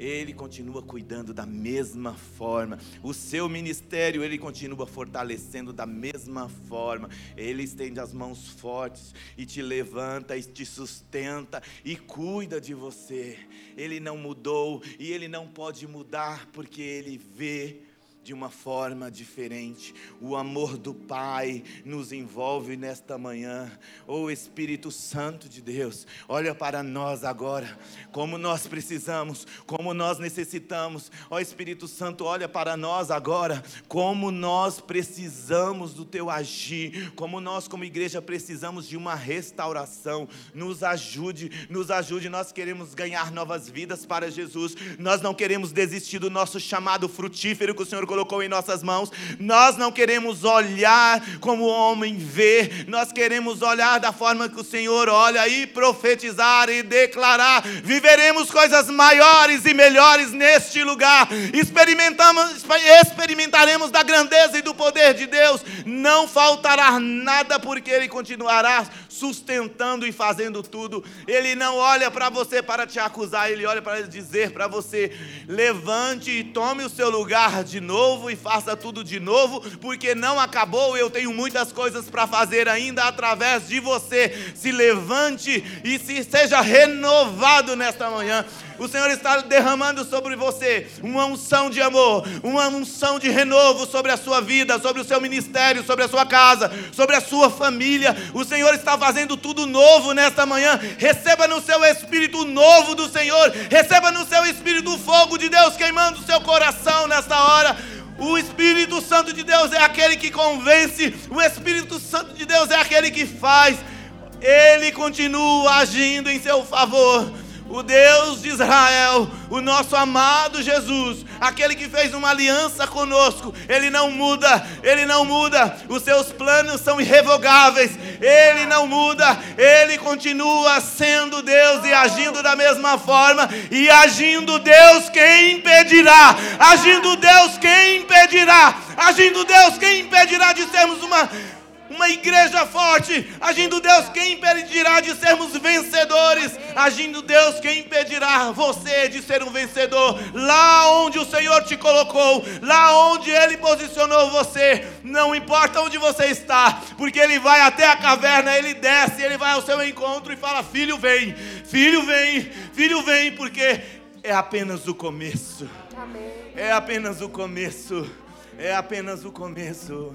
ele continua cuidando da mesma forma. O seu ministério, Ele continua fortalecendo da mesma forma. Ele estende as mãos fortes e te levanta e te sustenta e cuida de você. Ele não mudou e Ele não pode mudar porque Ele vê de uma forma diferente. O amor do Pai nos envolve nesta manhã. Oh Espírito Santo de Deus, olha para nós agora, como nós precisamos, como nós necessitamos. Ó oh, Espírito Santo, olha para nós agora, como nós precisamos do teu agir, como nós como igreja precisamos de uma restauração. Nos ajude, nos ajude. Nós queremos ganhar novas vidas para Jesus. Nós não queremos desistir do nosso chamado frutífero que o Senhor colocou em nossas mãos. Nós não queremos olhar como o homem vê, nós queremos olhar da forma que o Senhor olha e profetizar e declarar: viveremos coisas maiores e melhores neste lugar. Experimentamos, experimentaremos da grandeza e do poder de Deus. Não faltará nada porque ele continuará sustentando e fazendo tudo. Ele não olha para você para te acusar, ele olha para dizer para você: levante e tome o seu lugar de novo e faça tudo de novo, porque não acabou. Eu tenho muitas coisas para fazer ainda através de você. Se levante e se seja renovado nesta manhã. O Senhor está derramando sobre você uma unção de amor, uma unção de renovo sobre a sua vida, sobre o seu ministério, sobre a sua casa, sobre a sua família. O Senhor está fazendo tudo novo nesta manhã. Receba no seu espírito novo do Senhor, receba no seu espírito o fogo de Deus queimando o seu coração nesta hora O Espírito Santo de Deus é aquele que convence, o Espírito Santo de Deus é aquele que faz. Ele continua agindo em seu favor o Deus de Israel, o nosso amado Jesus, aquele que fez uma aliança conosco, ele não muda, ele não muda, os seus planos são irrevogáveis, ele não muda, ele continua sendo Deus e agindo da mesma forma, e agindo Deus, quem impedirá? Agindo Deus, quem impedirá? Agindo Deus, quem impedirá de sermos uma uma igreja forte, agindo Deus, quem impedirá de sermos vencedores? Agindo Deus, quem impedirá você de ser um vencedor? Lá onde o Senhor te colocou, lá onde Ele posicionou você, não importa onde você está, porque Ele vai até a caverna, Ele desce, Ele vai ao seu encontro e fala: Filho, vem, filho, vem, filho, vem, porque é apenas o começo. É apenas o começo. É apenas o começo.